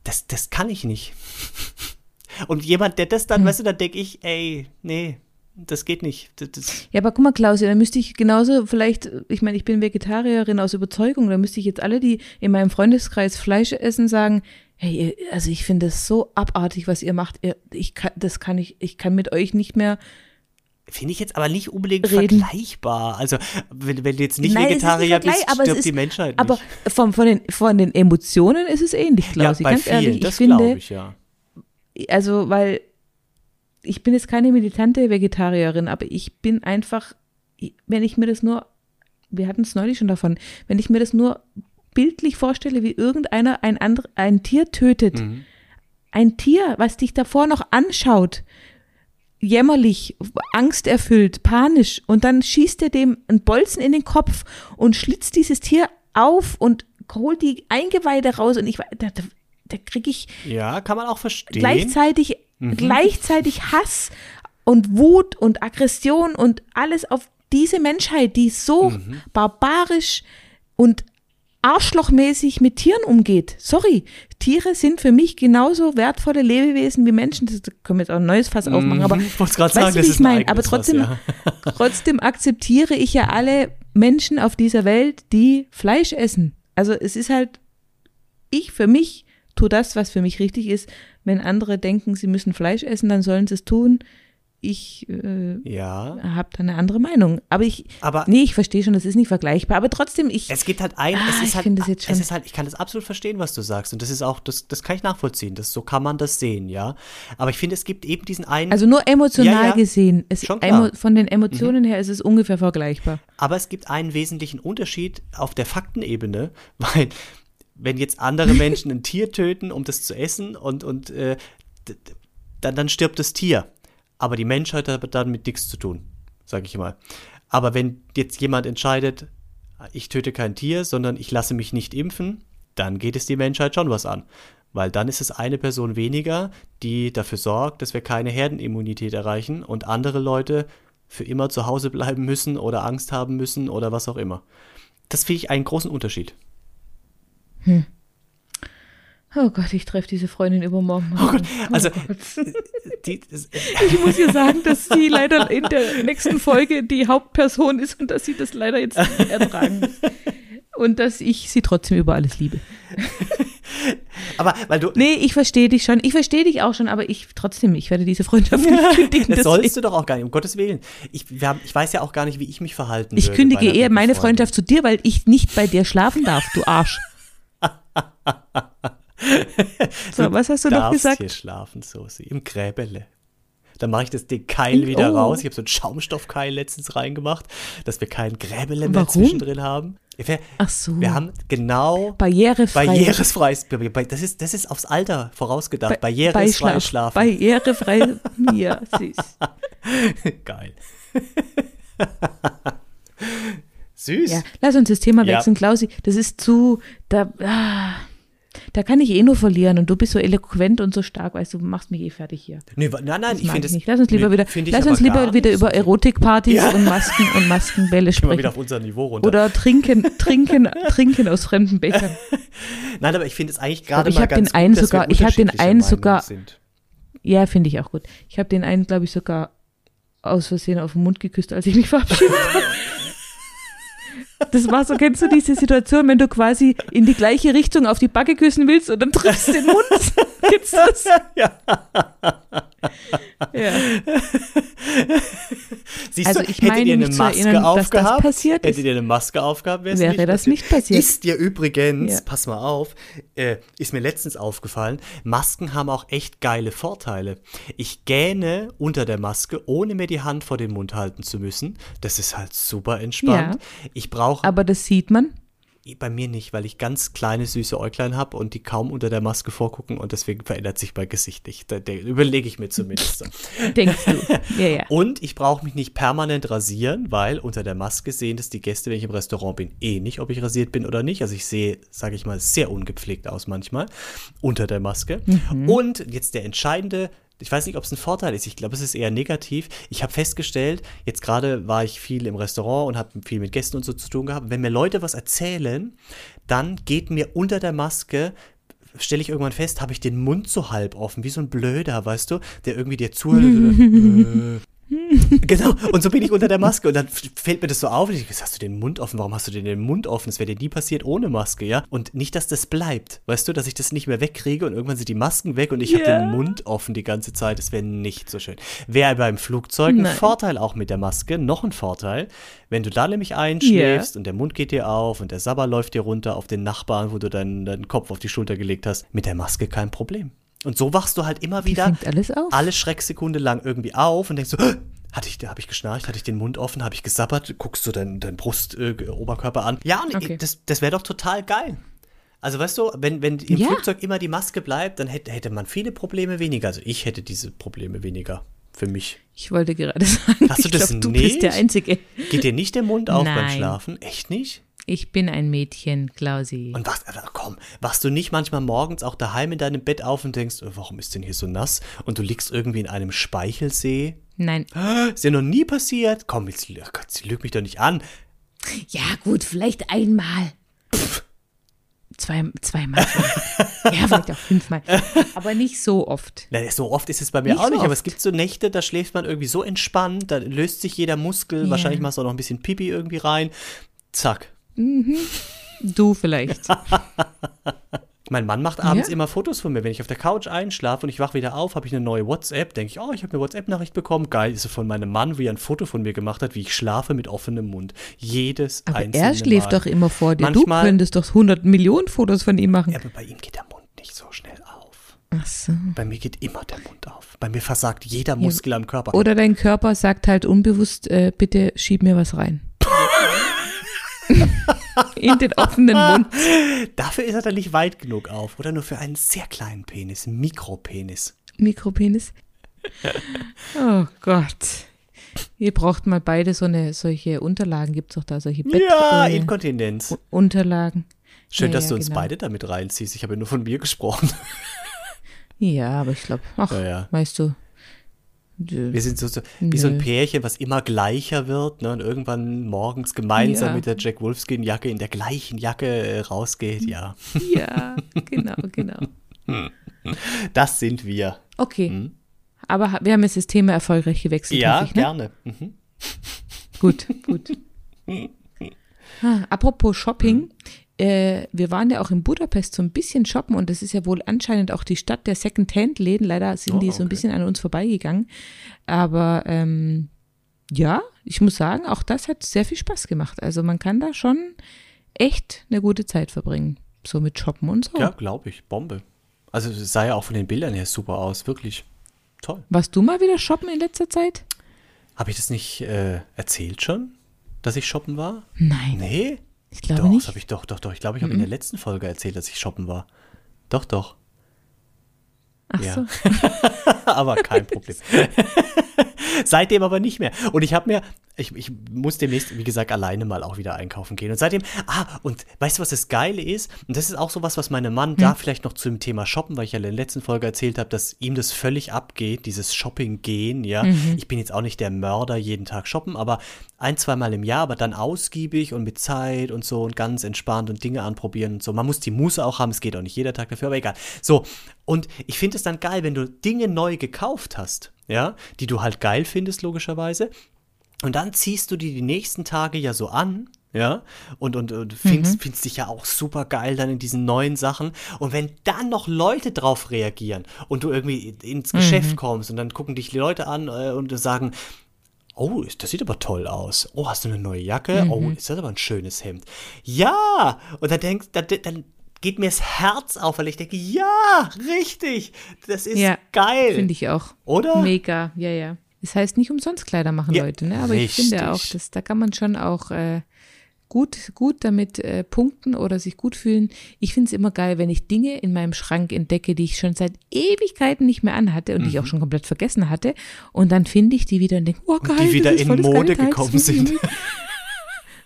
das, das kann ich nicht. Und jemand, der das dann, weißt du, dann denke ich, ey, nee, das geht nicht. Das, das, Ja, aber guck mal, Klausi, da müsste ich genauso vielleicht, ich meine, ich bin Vegetarierin aus Überzeugung, da müsste ich jetzt alle, die in meinem Freundeskreis Fleisch essen, sagen, hey, also ich finde es so abartig, was ihr macht. Ich kann, das kann ich, ich kann mit euch nicht mehr. Finde ich jetzt aber nicht unbedingt Reden. vergleichbar. Also, wenn, wenn du jetzt nicht Nein, Vegetarier nicht bist, aber stirbt ist- die Menschheit Aber nicht. von, von, den, von den Emotionen ist es ähnlich, Ja, Klausi. bei Ganz vielen, ehrlich, ich das finde, glaube ich, ja. also, weil ich bin jetzt keine militante Vegetarierin, aber ich bin einfach, wenn ich mir das nur, wir hatten es neulich schon davon, wenn ich mir das nur bildlich vorstelle, wie irgendeiner ein, andre, ein Tier tötet, Mhm. ein Tier, was dich davor noch anschaut, jämmerlich, angsterfüllt, panisch, und dann schießt er dem einen Bolzen in den Kopf und schlitzt dieses Tier auf und holt die Eingeweide raus und ich, da, da, da kriege ich Ja, kann man auch verstehen. gleichzeitig, Mhm. gleichzeitig Hass und Wut und Aggression und alles auf diese Menschheit, die so Mhm. barbarisch und arschlochmäßig mit Tieren umgeht. Sorry, Tiere sind für mich genauso wertvolle Lebewesen wie Menschen. Das da können wir jetzt auch ein neues Fass aufmachen, aber Mhm. Ich wollte gerade weißt sagen, du, das ist ich ein meine? eigenes Aber Fass, trotzdem, ja. trotzdem akzeptiere ich ja alle Menschen auf dieser Welt, die Fleisch essen. Also es ist halt, ich für mich tue das, was für mich richtig ist. Wenn andere denken, sie müssen Fleisch essen, dann sollen sie es tun. Ich äh, Ja. habe da eine andere Meinung. Aber ich, Aber nee, ich verstehe schon, das ist nicht vergleichbar. Aber trotzdem, ich, es gibt halt ein, Ah, es ist ich halt, finde das jetzt schon- es ist halt, ich kann das absolut verstehen, was du sagst. Und das ist auch, das, das kann ich nachvollziehen. Das, so kann man das sehen, ja. Aber ich finde, es gibt eben diesen einen. also nur emotional Ja, ja. gesehen, es, Schon klar. Mhm. von den Emotionen her ist es ungefähr vergleichbar. Aber es gibt einen wesentlichen Unterschied auf der Faktenebene, weil wenn jetzt andere Menschen ein Tier töten, um das zu essen und, und äh, dann, dann stirbt das Tier. Aber die Menschheit hat damit nichts zu tun, sage ich mal. Aber wenn jetzt jemand entscheidet, ich töte kein Tier, sondern ich lasse mich nicht impfen, dann geht es die Menschheit schon was an. Weil dann ist es eine Person weniger, die dafür sorgt, dass wir keine Herdenimmunität erreichen und andere Leute für immer zu Hause bleiben müssen oder Angst haben müssen oder was auch immer. Das finde ich einen großen Unterschied. Oh Gott, ich treffe diese Freundin übermorgen. Oh Gott, also die, das, Ich muss ihr sagen, dass sie leider in der nächsten Folge die Hauptperson ist und dass sie das leider jetzt nicht ertragen muss. Und dass ich sie trotzdem über alles liebe. aber weil du, Nee, ich verstehe dich schon. Ich verstehe dich auch schon, aber ich trotzdem, ich werde diese Freundschaft nicht kündigen. das deswegen. sollst du doch auch gar nicht, um Gottes Willen. Ich, haben, ich weiß ja auch gar nicht, wie ich mich verhalten Ich kündige eher meine Freundin. Freundschaft zu dir, weil ich nicht bei dir schlafen darf, du Arsch. So, was hast du noch darfst gesagt? hier schlafen, Sosi, im Gräbele. Dann mache ich das den Keil wieder Oh. raus. Ich habe so einen Schaumstoffkeil letztens reingemacht, dass wir kein Gräbele mehr Warum? zwischendrin haben. Wir, Ach so. wir haben genau Barrierefrei. barrierefreies, das ist, das ist aufs Alter vorausgedacht. Barrierefrei Beischlaf. schlafen. Barrierefrei. Ja, süß. Geil. Süß. Ja, lass uns das Thema Ja. wechseln, Klausi. Das ist zu, da, ah, da kann ich eh nur verlieren und du bist so eloquent und so stark, weißt du, du machst mich eh fertig hier. Nee, nein, nein, Das ich finde es nicht. Lass uns lieber nee, wieder, lass uns lieber wieder über. Erotikpartys Ja. und Masken und Maskenbälle sprechen. wieder auf unser Niveau runter. Oder trinken, trinken, trinken aus fremden Bechern. Nein, aber ich finde es eigentlich gerade mal ganz den einen gut, sogar- ich hab den einen Meinung sogar- Sind. Ja, finde ich auch gut. Ich habe den einen, glaube ich, sogar aus Versehen auf den Mund geküsst, als ich mich verabschiedet habe. Das war so, kennst du diese Situation, wenn du quasi in die gleiche Richtung auf die Backe küssen willst und dann triffst den Mund? kennst du das? Ja. Ja. Siehst Also du, ich hättet ihr eine Maske erinnern, das aufgehabt, passiert ist. hättet ihr eine Maske aufgehabt, Wäre das nicht passiert. Ist dir übrigens, Ja. pass mal auf, äh, ist mir letztens aufgefallen, Masken haben auch echt geile Vorteile. Ich gähne unter der Maske, ohne mir die Hand vor den Mund halten zu müssen. Das ist halt super entspannt. Ich brauche Aber das sieht man. Bei mir nicht, weil ich ganz kleine süße Äuglein habe und die kaum unter der Maske vorgucken und deswegen verändert sich mein Gesicht nicht. Da, da überlege ich mir zumindest. so. Denkst du? Ja, ja. Und ich brauche mich nicht permanent rasieren, weil unter der Maske sehen das die Gäste, wenn ich im Restaurant bin, eh nicht, ob ich rasiert bin oder nicht. Also ich sehe, sage ich mal, sehr ungepflegt aus manchmal unter der Maske. Und jetzt der entscheidende, ich weiß nicht, ob es ein Vorteil ist, ich glaube, es ist eher negativ. Ich habe festgestellt, jetzt gerade war ich viel im Restaurant und habe viel mit Gästen und so zu tun gehabt. Wenn mir Leute was erzählen, dann geht mir unter der Maske stelle ich irgendwann fest, habe ich den Mund so halb offen, wie so ein Blöder, weißt du, der irgendwie dir zuhört. so, äh. genau, und so bin ich unter der Maske und dann fällt mir das so auf und ich denke, hast du den Mund offen? Warum hast du denn den Mund offen? Das wäre dir nie passiert ohne Maske, ja? Und nicht, dass das bleibt, weißt du, dass ich das nicht mehr wegkriege und irgendwann sind die Masken weg und ich habe Ja. den Mund offen die ganze Zeit. Das wäre nicht so schön. Wäre beim Flugzeug ein Nein. Vorteil auch mit der Maske, noch ein Vorteil, wenn du da nämlich einschläfst und der Mund geht dir auf und der Sabber läuft dir runter auf den Nachbarn, wo du deinen, deinen Kopf auf die Schulter gelegt hast, mit der Maske kein Problem. Und so wachst du halt immer wieder alles auf. alle Schrecksekunde lang irgendwie auf und denkst so, "Hä? hatte ich, habe ich geschnarcht, hatte ich den Mund offen, habe ich gesabbert, guckst du deinen dein Brust, äh, Oberkörper an. Ja, und Okay. das, das wäre doch total geil. Also weißt du, wenn, wenn im Ja. Flugzeug immer die Maske bleibt, dann hätte, hätte man viele Probleme weniger. Also ich hätte diese Probleme weniger für mich. Ich wollte gerade sagen, Hast du ich das glaub, du nicht? bist der Einzige. Geht dir nicht der Mund auf beim Nein. Schlafen? Echt nicht? Ich bin ein Mädchen, Klausi. Und was, aber komm, wachst du nicht manchmal morgens auch daheim in deinem Bett auf und denkst, äh, warum ist denn hier so nass? Und du liegst irgendwie in einem Speichelsee? Nein. Ist ja noch nie passiert. Komm, jetzt oh Gott, sie lügt mich doch nicht an. Ja, gut, vielleicht einmal. Zwei, zweimal. ja, vielleicht auch fünfmal. Aber nicht so oft. Na, so oft ist es bei mir Nicht auch so nicht, aber oft. es gibt so Nächte, da schläft man irgendwie so entspannt, da löst sich jeder Muskel, Ja. wahrscheinlich machst du auch noch ein bisschen Pipi irgendwie rein. Zack. Du vielleicht. Mein Mann macht abends Ja. immer Fotos von mir. Wenn ich auf der Couch einschlafe und ich wach wieder auf, habe ich eine neue WhatsApp, denke ich, oh, ich habe eine WhatsApp-Nachricht bekommen. Geil, ist sie von meinem Mann, wie er ein Foto von mir gemacht hat, wie ich schlafe mit offenem Mund. Jedes Aber einzelne er schläft Mal. doch immer vor dir. Manchmal- du könntest doch 100 Millionen Fotos von ihm machen. Ja, aber bei ihm geht der Mund nicht so schnell auf. Ach so. Bei mir geht immer der Mund auf. Bei mir versagt jeder Muskel am Körper. Oder dein Körper sagt halt unbewusst, äh, bitte schieb mir was rein. In den offenen Mund. Dafür ist er dann nicht weit genug auf. Oder nur für einen sehr kleinen Penis, Mikropenis. Mikropenis. Oh Gott. Ihr braucht mal beide so eine solche Unterlagen. Gibt es doch da solche Ja, Bett, äh, Inkontinenz. Unterlagen. Schön, Ja, dass ja, du uns genau. beide damit reinziehst. Ich habe ja nur von mir gesprochen. Ja, aber ich glaube, ach, Ja, ja. weißt du. Wir sind so, so wie so ein. Pärchen, was immer gleicher wird ne, und irgendwann morgens gemeinsam Ja. mit der Jack Wolfskin-Jacke in der gleichen Jacke äh, rausgeht. Ja, Ja, genau, genau. das sind wir. Okay. Aber ha- wir haben jetzt das Thema erfolgreich gewechselt. Ja, ich, ne? gerne. Mhm. Gut, gut. Ah, apropos Shopping, äh, wir waren ja auch in Budapest so ein bisschen shoppen und das ist ja wohl anscheinend auch die Stadt der Second-Hand-Läden. Leider sind Oh, die so ein okay. bisschen an uns vorbeigegangen. Aber ähm, ja, ich muss sagen, auch das hat sehr viel Spaß gemacht. Also man kann da schon echt eine gute Zeit verbringen. So mit Shoppen und so. Ja, glaube ich. Bombe. Also es sah ja auch von den Bildern her super aus. Wirklich toll. Warst du mal wieder shoppen in letzter Zeit? Habe ich das nicht äh, erzählt schon, dass ich shoppen war? Nein, Nee? Ich glaube doch, nicht. Mhm. das ich doch, doch, doch. Ich glaube, ich habe in der letzten Folge erzählt, dass ich shoppen war. Doch, doch. Ach ja. so. aber kein Problem. seitdem aber nicht mehr. Und ich habe mir, ich, ich muss demnächst, wie gesagt, alleine mal auch wieder einkaufen gehen. Und seitdem, ah, und weißt du, was das Geile ist? Und das ist auch so was, was meinem Mann da vielleicht noch zum Thema Shoppen, weil ich ja in der letzten Folge erzählt habe, dass ihm das völlig abgeht, dieses Shopping-Gehen, ja. Ich bin jetzt auch nicht der Mörder jeden Tag shoppen, aber ein, zweimal im Jahr, aber dann ausgiebig und mit Zeit und so und ganz entspannt und Dinge anprobieren und so. Man muss die Muße auch haben, es geht auch nicht jeder Tag dafür, aber egal. So, und ich finde es dann geil, wenn du Dinge neu gekauft hast, ja, die du halt geil findest, logischerweise. Und dann ziehst du die die nächsten Tage ja so an ja, und, und, und findest, Mhm. findest dich ja auch super geil dann in diesen neuen Sachen. Und wenn dann noch Leute drauf reagieren und du irgendwie ins Geschäft kommst und dann gucken dich die Leute an äh, und sagen, oh, das sieht aber toll aus. Oh, hast du eine neue Jacke? Oh, ist das aber ein schönes Hemd. Ja! Und dann denkst, dann, dann geht mir das Herz auf, weil ich denke, ja, richtig, das ist Ja, geil. Finde ich auch. Oder? Mega, ja, ja. Das heißt nicht umsonst Kleider machen Ja, Leute, ne? Aber ich finde auch, richtig. dass, da kann man schon auch äh, gut, gut damit äh, punkten oder sich gut fühlen. Ich finde es immer geil, wenn ich Dinge in meinem Schrank entdecke, die ich schon seit Ewigkeiten nicht mehr anhatte und die ich Mhm. auch schon komplett vergessen hatte. Und dann finde ich die wieder und denke, oh geil, die wieder das ist in Mode gekommen sind.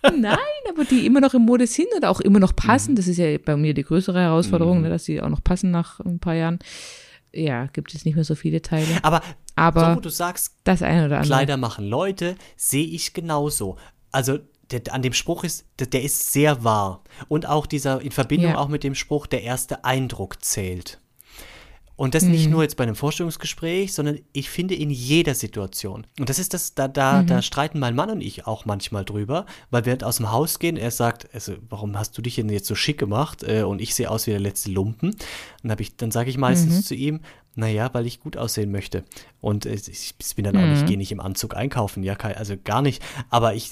Nein, aber die immer noch in Mode sind oder auch immer noch passen. Das ist ja bei mir die größere Herausforderung, ne, dass sie auch noch passen nach ein paar Jahren. Ja, gibt es nicht mehr so viele Teile. Aber, Aber so, du sagst, das eine oder andere. Kleider machen Leute, sehe ich genauso. Also der, an dem Spruch ist, der, der ist sehr wahr. Und auch dieser, in Verbindung Ja. auch mit dem Spruch, der erste Eindruck zählt. Und das nicht nur jetzt bei einem Vorstellungsgespräch, sondern ich finde in jeder Situation. Und das ist das, da, da, da streiten mein Mann und ich auch manchmal drüber, weil wir aus dem Haus gehen, er sagt, also, warum hast du dich denn jetzt so schick gemacht? Äh, und ich sehe aus wie der letzte Lumpen. Dann, hab ich, dann sage ich meistens zu ihm, naja, weil ich gut aussehen möchte. Und äh, ich, ich bin dann auch nicht, gehe nicht im Anzug einkaufen, ja, also gar nicht. Aber ich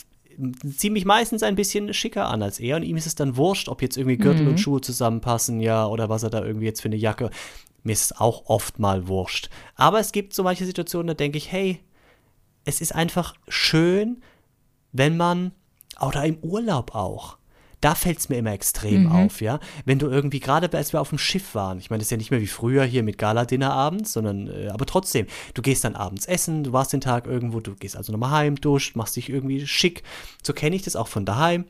ziehe mich meistens ein bisschen schicker an als er und ihm ist es dann wurscht, ob jetzt irgendwie Gürtel und Schuhe zusammenpassen, ja, oder was er da irgendwie jetzt für eine Jacke. Mir ist es auch oft mal wurscht. Aber es gibt so manche Situationen, da denke ich, hey, es ist einfach schön, wenn man, oder im Urlaub auch, da fällt es mir immer extrem auf, ja. Wenn du irgendwie, gerade als wir auf dem Schiff waren, ich meine, das ist ja nicht mehr wie früher hier mit Gala-Dinner abends, sondern, äh, aber trotzdem, du gehst dann abends essen, du warst den Tag irgendwo, du gehst also nochmal heim, duscht, machst dich irgendwie schick. So kenne ich das auch von daheim.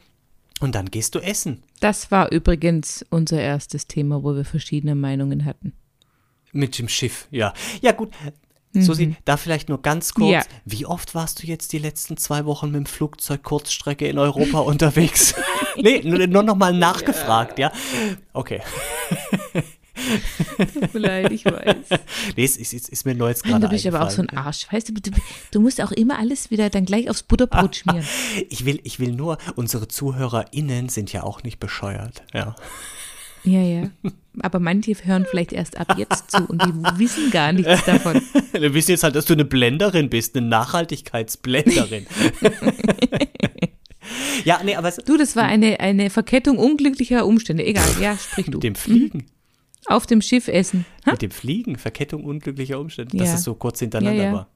Und dann gehst du essen. Das war übrigens unser erstes Thema, wo wir verschiedene Meinungen hatten. Mit dem Schiff, ja. Ja, gut. Susi, da vielleicht nur ganz kurz. Mhm. Ja. Wie oft warst du jetzt die letzten zwei Wochen mit dem Flugzeug Kurzstrecke in Europa unterwegs? nee, nur, nur noch mal nachgefragt, ja. Okay. Tut mir leid, ich weiß. Nee, es ist, ist, ist mir nur jetzt gerade du bist aber auch so ein. Arsch. Weißt du, du, du musst auch immer alles wieder dann gleich aufs Butterbrot schmieren. Ich will, ich will nur, unsere ZuhörerInnen sind ja auch nicht bescheuert. Ja. Ja, ja. Aber manche hören vielleicht erst ab jetzt zu und die wissen gar nichts davon. Wir wissen jetzt halt, dass du eine Blenderin bist, eine Nachhaltigkeitsblenderin. ja, nee, aber Du, das war eine, eine Verkettung unglücklicher Umstände. Egal, ja, sprich du. mit dem Fliegen. Auf dem Schiff essen. Ha? Mit dem Fliegen, Verkettung unglücklicher Umstände, dass Ja. es so kurz hintereinander Ja, ja. war.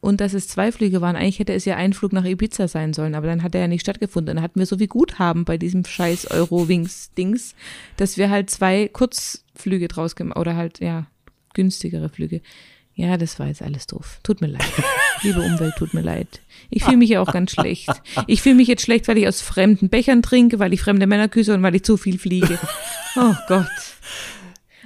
Und dass es zwei Flüge waren. Eigentlich hätte es ja ein Flug nach Ibiza sein sollen, aber dann hat er ja nicht stattgefunden. Dann hatten wir so wie Guthaben bei diesem scheiß Eurowings-Dings, dass wir halt zwei Kurzflüge draus gemacht oder halt, ja, günstigere Flüge. Ja, das war jetzt alles doof. Tut mir leid. Liebe Umwelt, tut mir leid. Ich fühle mich ja auch ganz schlecht. Ich fühle mich jetzt schlecht, weil ich aus fremden Bechern trinke, weil ich fremde Männer küsse und weil ich zu viel fliege. Oh Gott.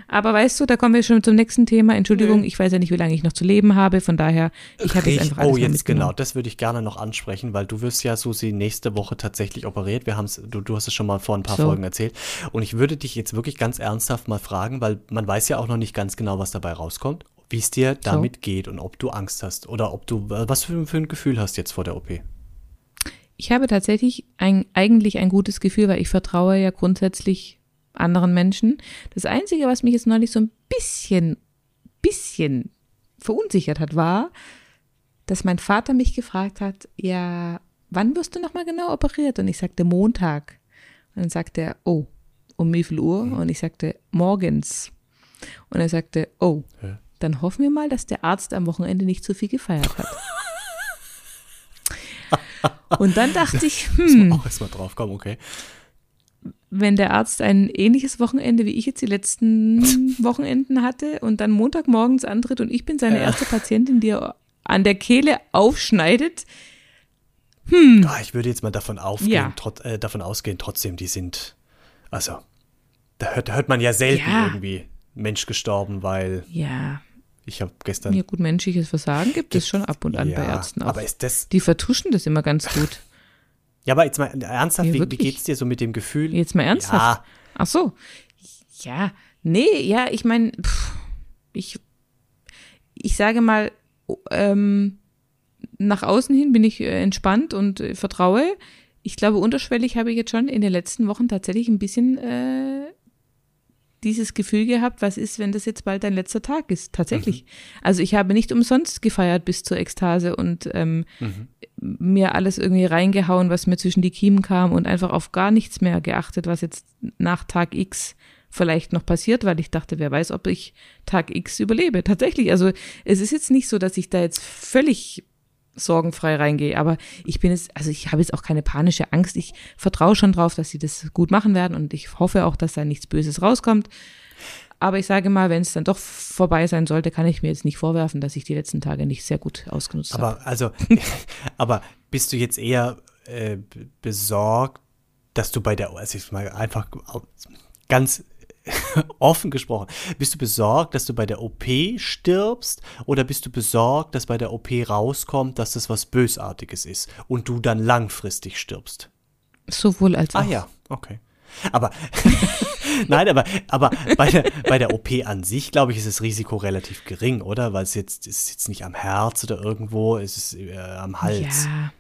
Aber weißt du, da kommen wir schon zum nächsten Thema. Entschuldigung, ich weiß ja nicht, wie lange ich noch zu leben habe. Von daher, ich habe jetzt einfach alles Oh, jetzt genau, das würde ich gerne noch ansprechen, weil du wirst ja, Susi, nächste Woche tatsächlich operiert. Wir haben's, du, du hast es schon mal vor ein paar So. Folgen erzählt. Und ich würde dich jetzt wirklich ganz ernsthaft mal fragen, weil man weiß ja auch noch nicht ganz genau, was dabei rauskommt, wie es dir damit geht und ob du Angst hast oder ob du, was für, für ein Gefühl hast jetzt vor der OP. Ich habe tatsächlich ein, eigentlich ein gutes Gefühl, weil ich vertraue ja grundsätzlich anderen Menschen. Das Einzige, was mich jetzt neulich so ein bisschen, bisschen verunsichert hat, war, dass mein Vater mich gefragt hat, ja, wann wirst du nochmal genau operiert? Und ich sagte Montag. Und dann sagte er, oh, um wie viel Uhr? Und ich sagte morgens. Und er sagte, oh, Ja. dann hoffen wir mal, dass der Arzt am Wochenende nicht zu viel gefeiert hat. Und dann dachte ich, hm, Auch erstmal drauf kommen, okay. Wenn der Arzt ein ähnliches Wochenende wie ich jetzt die letzten Wochenenden hatte und dann Montagmorgens antritt und ich bin seine erste Patientin, die er an der Kehle aufschneidet, Ah, ich würde jetzt mal davon, aufgehen, Ja. trot, äh, davon ausgehen, trotzdem, die sind, also, da hört, da hört man ja selten Ja. irgendwie Mensch gestorben, weil ja, ich habe gestern. ja gut, menschliches Versagen gibt es schon ab und an bei Ja, Ärzten auch. Aber ist das, die vertuschen das immer ganz gut. Ja, aber jetzt mal ernsthaft, Ja, wie, wie geht's dir so mit dem Gefühl? Jetzt mal ernsthaft. Ja, Ach so. Ja, nee, ja, ich meine, ich, ich sage mal, ähm, nach außen hin bin ich äh, entspannt und äh, vertraue. ich glaube, unterschwellig habe ich jetzt schon in den letzten Wochen tatsächlich ein bisschen äh, dieses Gefühl gehabt, was ist, wenn das jetzt bald dein letzter Tag ist? Tatsächlich. Mhm. Also ich habe nicht umsonst gefeiert bis zur Ekstase und ähm, mhm. mir alles irgendwie reingehauen, was mir zwischen die Kiemen kam und einfach auf gar nichts mehr geachtet, was jetzt nach Tag X vielleicht noch passiert, weil ich dachte, wer weiß, ob ich Tag X überlebe. Tatsächlich. Also es ist jetzt nicht so, dass ich da jetzt völlig sorgenfrei reingehe. Aber ich bin jetzt, also ich habe jetzt auch keine panische Angst. Ich vertraue schon drauf, dass sie das gut machen werden und ich hoffe auch, dass da nichts Böses rauskommt. Aber ich sage mal, wenn es dann doch vorbei sein sollte, kann ich mir jetzt nicht vorwerfen, dass ich die letzten Tage nicht sehr gut ausgenutzt aber, habe. Also, aber bist du jetzt eher äh, besorgt, dass du bei der, also ich mal einfach ganz offen gesprochen, bist du besorgt, dass du bei der OP stirbst oder bist du besorgt, dass bei der OP rauskommt, dass das was Bösartiges ist und du dann langfristig stirbst? Sowohl als ah auch. Ah ja, okay. Aber nein, aber, aber bei, der, bei der OP an sich, glaube ich, ist das Risiko relativ gering, oder? Weil es jetzt, es ist jetzt nicht am Herz oder irgendwo, es ist äh, am Hals. Ja.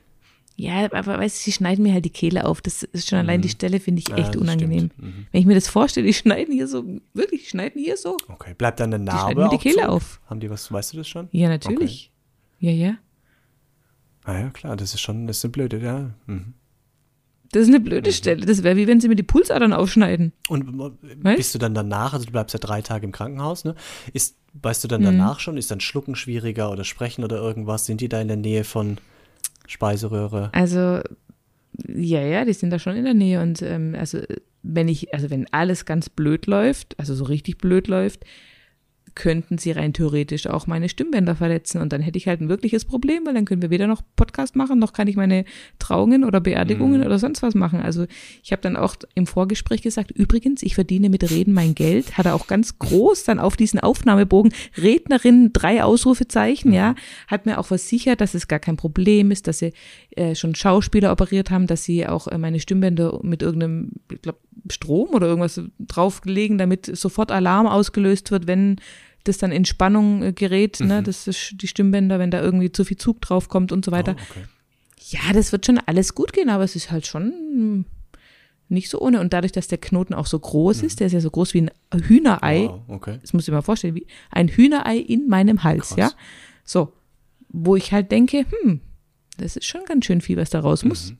Ja, aber weißt du, sie schneiden mir halt die Kehle auf. Das ist schon allein die mhm. Stelle, finde ich echt ja, unangenehm. Mhm. Wenn ich mir das vorstelle, die schneiden hier so, wirklich, die schneiden hier so. Okay, bleibt dann eine Narbe die mir die Kehle zu? auf. Haben die was, weißt du das schon? Ja, natürlich. Okay. Ja, ja. Ah ja, klar, das ist schon, das ist eine blöde, ja. Mhm. Das ist eine blöde mhm. Stelle. Das wäre wie wenn sie mir die Pulsadern aufschneiden. Und weißt? bist du dann danach, also du bleibst ja drei Tage im Krankenhaus, ne? Ist, weißt du dann mhm. danach schon, ist dann Schlucken schwieriger oder Sprechen oder irgendwas? Sind die da in der Nähe von Speiseröhre. Also, ja, ja, die sind da schon in der Nähe. Und ähm, also, wenn ich, also wenn alles ganz blöd läuft, also so richtig blöd läuft, könnten sie rein theoretisch auch meine Stimmbänder verletzen. Und dann hätte ich halt ein wirkliches Problem, weil dann können wir weder noch Podcast machen, noch kann ich meine Trauungen oder Beerdigungen mhm. oder sonst was machen. Also ich habe dann auch im Vorgespräch gesagt, übrigens, ich verdiene mit Reden mein Geld. Hat er auch ganz groß dann auf diesen Aufnahmebogen Rednerin drei Ausrufezeichen, mhm. ja. Hat mir auch versichert, dass es gar kein Problem ist, dass sie äh, schon Schauspieler operiert haben, dass sie auch äh, meine Stimmbänder mit irgendeinem, ich glaube, Strom oder irgendwas draufgelegen, damit sofort Alarm ausgelöst wird, wenn das dann in Spannung äh, gerät, ne, mhm. ne, das ist die Stimmbänder, wenn da irgendwie zu viel Zug drauf kommt und so weiter. Oh, okay. Ja, das wird schon alles gut gehen, aber es ist halt schon nicht so ohne. Und dadurch, dass der Knoten auch so groß mhm. ist, der ist ja so groß wie ein Hühnerei. Wow, okay. Das muss ich mir mal vorstellen, wie ein Hühnerei in meinem Hals, Krass. ja. So, wo ich halt denke, hm, das ist schon ganz schön viel, was da raus muss. Mhm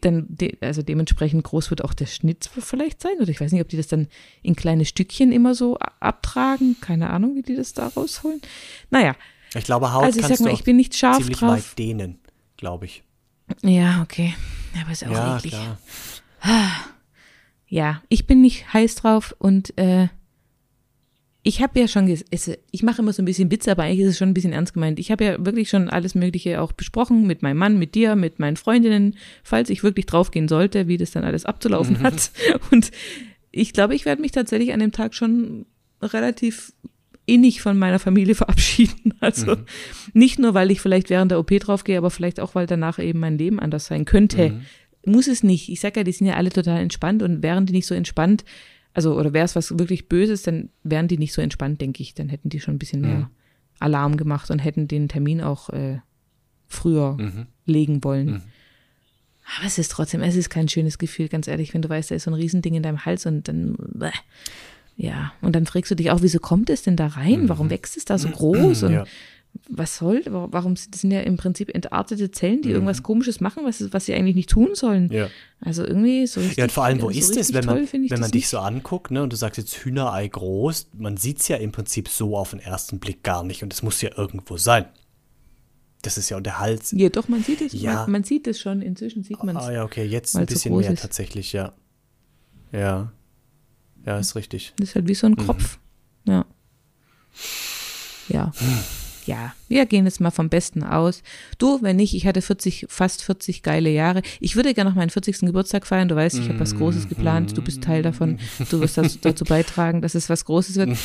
dann, de, also dementsprechend groß wird auch der Schnitt vielleicht sein. Oder ich weiß nicht, ob die das dann in kleine Stückchen immer so abtragen. Keine Ahnung, wie die das da rausholen. Naja. Ich glaube, Haut also ich sag mal, ich bin nicht scharf ziemlich drauf. weit dehnen, glaube ich. Ja, okay. Aber ist auch ja, eklig. Klar. Ja, ich bin nicht heiß drauf und äh, ich habe ja schon, ich mache immer so ein bisschen Witze, aber eigentlich ist es schon ein bisschen ernst gemeint. Ich habe ja wirklich schon alles Mögliche auch besprochen mit meinem Mann, mit dir, mit meinen Freundinnen, falls ich wirklich draufgehen sollte, wie das dann alles abzulaufen mhm. hat. Und ich glaube, ich werde mich tatsächlich an dem Tag schon relativ innig von meiner Familie verabschieden. Also mhm. nicht nur, weil ich vielleicht während der OP draufgehe, aber vielleicht auch, weil danach eben mein Leben anders sein könnte. Mhm. Muss es nicht. Ich sage ja, die sind ja alle total entspannt und wären die nicht so entspannt, also, oder wäre es was wirklich Böses, dann wären die nicht so entspannt, denke ich. Dann hätten die schon ein bisschen mehr mhm. Alarm gemacht und hätten den Termin auch äh, früher mhm. legen wollen. Mhm. Aber es ist trotzdem, es ist kein schönes Gefühl, ganz ehrlich, wenn du weißt, da ist so ein Riesending in deinem Hals und dann, bäh. ja, und dann fragst du dich auch, wieso kommt es denn da rein? Mhm. Warum wächst es da so groß? Und ja was soll, warum das sind ja im Prinzip entartete Zellen, die mhm. irgendwas komisches machen, was, was sie eigentlich nicht tun sollen. Ja. Also irgendwie so richtig, Ja, und vor allem, wo so ist es, wenn man, wenn man dich nicht. so anguckt, ne, und du sagst jetzt Hühnerei groß, man sieht es ja im Prinzip so auf den ersten Blick gar nicht und es muss ja irgendwo sein. Das ist ja und der Hals. Ja, doch, man sieht es. Ja. Man, man sieht es schon, inzwischen sieht man es. Ah ja, okay, jetzt ein bisschen so mehr ist. tatsächlich, ja. Ja. Ja, ist richtig. Das ist halt wie so ein mhm. Kopf. Mhm. Ja. Ja. Hm ja, wir gehen jetzt mal vom Besten aus. Du, wenn nicht, ich hatte 40, fast 40 geile Jahre. Ich würde gerne noch meinen 40. Geburtstag feiern. Du weißt, ich habe was Großes geplant. Du bist Teil davon. Du wirst das, dazu beitragen, dass es was Großes wird.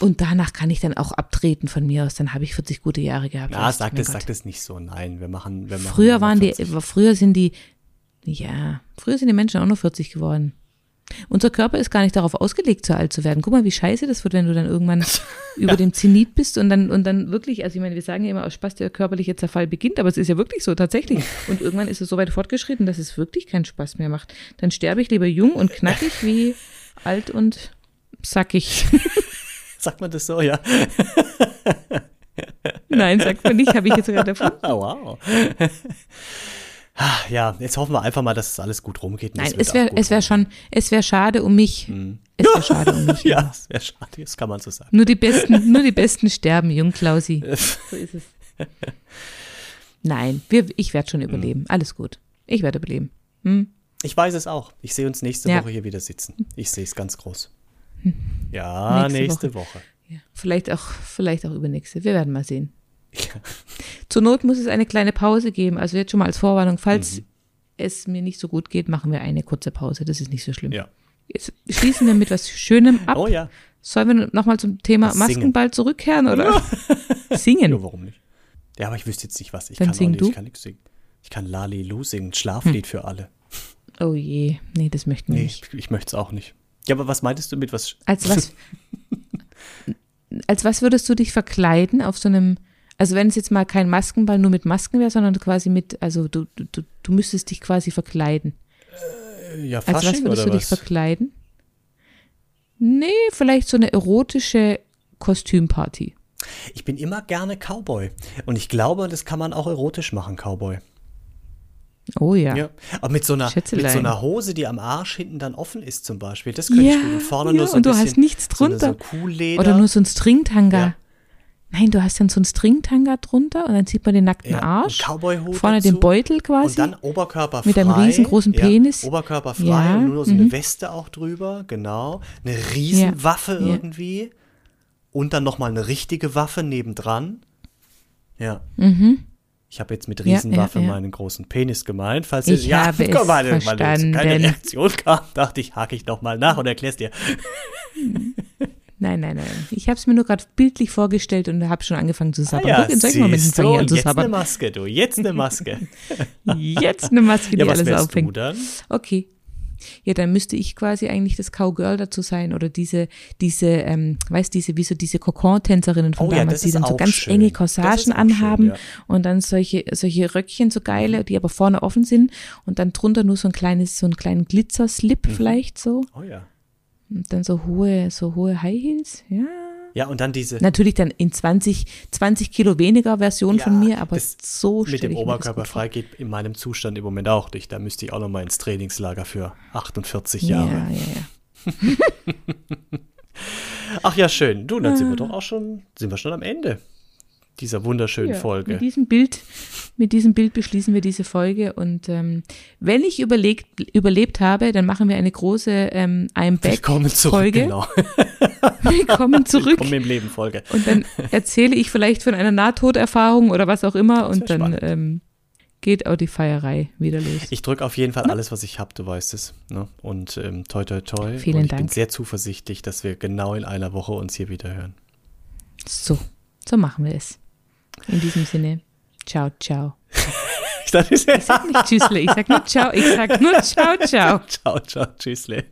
Und danach kann ich dann auch abtreten von mir aus. Dann habe ich 40 gute Jahre gehabt. Ja, sag das, sag das nicht so. Nein, wir machen, wir machen Früher waren 40. die, früher sind die, ja, früher sind die Menschen auch nur 40 geworden. Unser Körper ist gar nicht darauf ausgelegt, so alt zu werden. Guck mal, wie scheiße das wird, wenn du dann irgendwann über dem Zenit bist und dann, und dann wirklich, also ich meine, wir sagen ja immer, aus Spaß der körperliche Zerfall beginnt, aber es ist ja wirklich so, tatsächlich. Und irgendwann ist es so weit fortgeschritten, dass es wirklich keinen Spaß mehr macht. Dann sterbe ich lieber jung und knackig wie alt und sackig. Sagt man das so, ja? Nein, sagt man nicht, habe ich jetzt gerade davon. Oh, wow. Ah, Ja, jetzt hoffen wir einfach mal, dass es alles gut rumgeht. Nein, es wäre es wär schon, es wäre schade um mich. Es wäre schade um mich. Ja, das wäre schade, das kann man so sagen. Nur die Besten, nur die Besten sterben, Jung Klausi. So ist es. Nein, wir, ich werde schon überleben. Alles gut. Ich werde überleben. Hm? Ich weiß es auch. Ich sehe uns nächste Ja. Woche hier wieder sitzen. Ich sehe es ganz groß. Ja, Nächste nächste, Woche. Ja. Vielleicht auch, vielleicht auch übernächste. Wir werden mal sehen. Zur Not muss es eine kleine Pause geben. Also jetzt schon mal als Vorwarnung, falls Mhm. es mir nicht so gut geht, machen wir eine kurze Pause. Das ist nicht so schlimm. Ja. Jetzt schließen wir mit was Schönem ab. Oh ja. Sollen wir nochmal zum Thema singen? Maskenball zurückkehren oder singen? Ja, warum nicht? Ja, aber ich wüsste jetzt nicht, was. Ich Dann kann auch sing nicht, du. ich kann nichts singen. Ich kann Lali Lu singen, Schlaflied für alle. Oh je, nee, das möchten wir Nee, nicht. ich, ich möchte es auch nicht. Ja, aber was meintest du mit was? Als was, als was würdest du dich verkleiden auf so einem, also wenn es jetzt mal kein Maskenball nur mit Masken wäre, sondern quasi mit, also du, du, du, müsstest dich quasi verkleiden. Ja, Als was Fasching würdest du dich was? verkleiden? Nee, vielleicht so eine erotische Kostümparty. Ich bin immer gerne Cowboy. Und ich glaube, das kann man auch erotisch machen, Cowboy. Oh ja. Ja. Aber mit so, einer, mit so einer Hose, die am Arsch hinten dann offen ist zum Beispiel. Das könnte Ja, ich gut. Und vorne ja, nur so ein und du bisschen, hast nichts So, drunter. so Kuhleder. Oder nur so ein Stringtanga. Ja. Nein, du hast dann so ein Stringtanga drunter und dann sieht man den nackten ja, Arsch. Cowboyhut Vorne dazu. den Beutel quasi. Und dann Oberkörper frei. Mit einem riesengroßen ja, Penis. Oberkörper frei Ja, und nur so mhm. eine Weste auch drüber, genau. Eine Riesenwaffe Ja, ja. irgendwie. Und dann nochmal eine richtige Waffe nebendran. Ja. Mhm. Ich habe jetzt mit Ja, ja, Riesenwaffe ja. meinen großen Penis gemeint. Falls Ich ihr, ja, habe guck es mal, verstanden. keine Reaktion kam, dachte ich, hake ich noch mal nach und erklär's dir. Nein, nein, nein. Ich habe es mir nur gerade bildlich vorgestellt und habe schon angefangen zu sabbern. Ah ja, in solchen Momenten fange ich an zu jetzt eine sabbern. Maske, du, jetzt eine Maske. Jetzt eine Maske, die ja, alles wärst aufhängt. du dann? Okay. Ja, dann müsste ich quasi eigentlich das Cowgirl dazu sein oder diese, diese, ähm, weißt diese, wie so diese Kokon-Tänzerinnen von Oh ja, damals, das die dann so ganz schön. enge Corsagen auch schön, anhaben ja. und dann solche, solche Röckchen, so geile, die aber vorne offen sind und dann drunter nur so ein kleines, so einen kleinen Glitzer-Slip Mhm. vielleicht so Oh ja. Und dann so hohe, so hohe High Heels, ja. Ja, und dann diese Natürlich dann in 20, 20 Kilo weniger Version Ja, von mir, aber so mit stelle dem Oberkörper frei geht in meinem Zustand im Moment auch nicht. Da müsste ich auch noch mal ins Trainingslager für 48 Ja, Jahre. ja, ja. Ach ja, schön. Du, dann sind wir doch auch schon, sind wir schon am Ende dieser wunderschönen Ja, Folge. Mit diesem Bild, mit diesem Bild beschließen wir diese Folge und ähm, wenn ich überlegt, überlebt habe, dann machen wir eine große ähm, I'm Back Willkommen zurück, Folge. genau. Willkommen zurück. Willkommen im Leben Folge. Und dann erzähle ich vielleicht von einer Nahtoderfahrung oder was auch immer und dann spannend. ähm, geht auch die Feierei wieder los. Ich drücke auf jeden Fall alles, was ich habe, du weißt es. Ne? Und ähm, toi, toi, toi. Vielen und ich bin Dank. sehr zuversichtlich, dass wir genau in einer Woche uns hier wieder hören. So, so machen wir es. In diesem Sinne, ciao, ciao. Ich dachte, Ich sag nicht Tschüssle, ich sag nur ciao, ich sag nur ciao, ciao. ciao, ciao, tschüssle.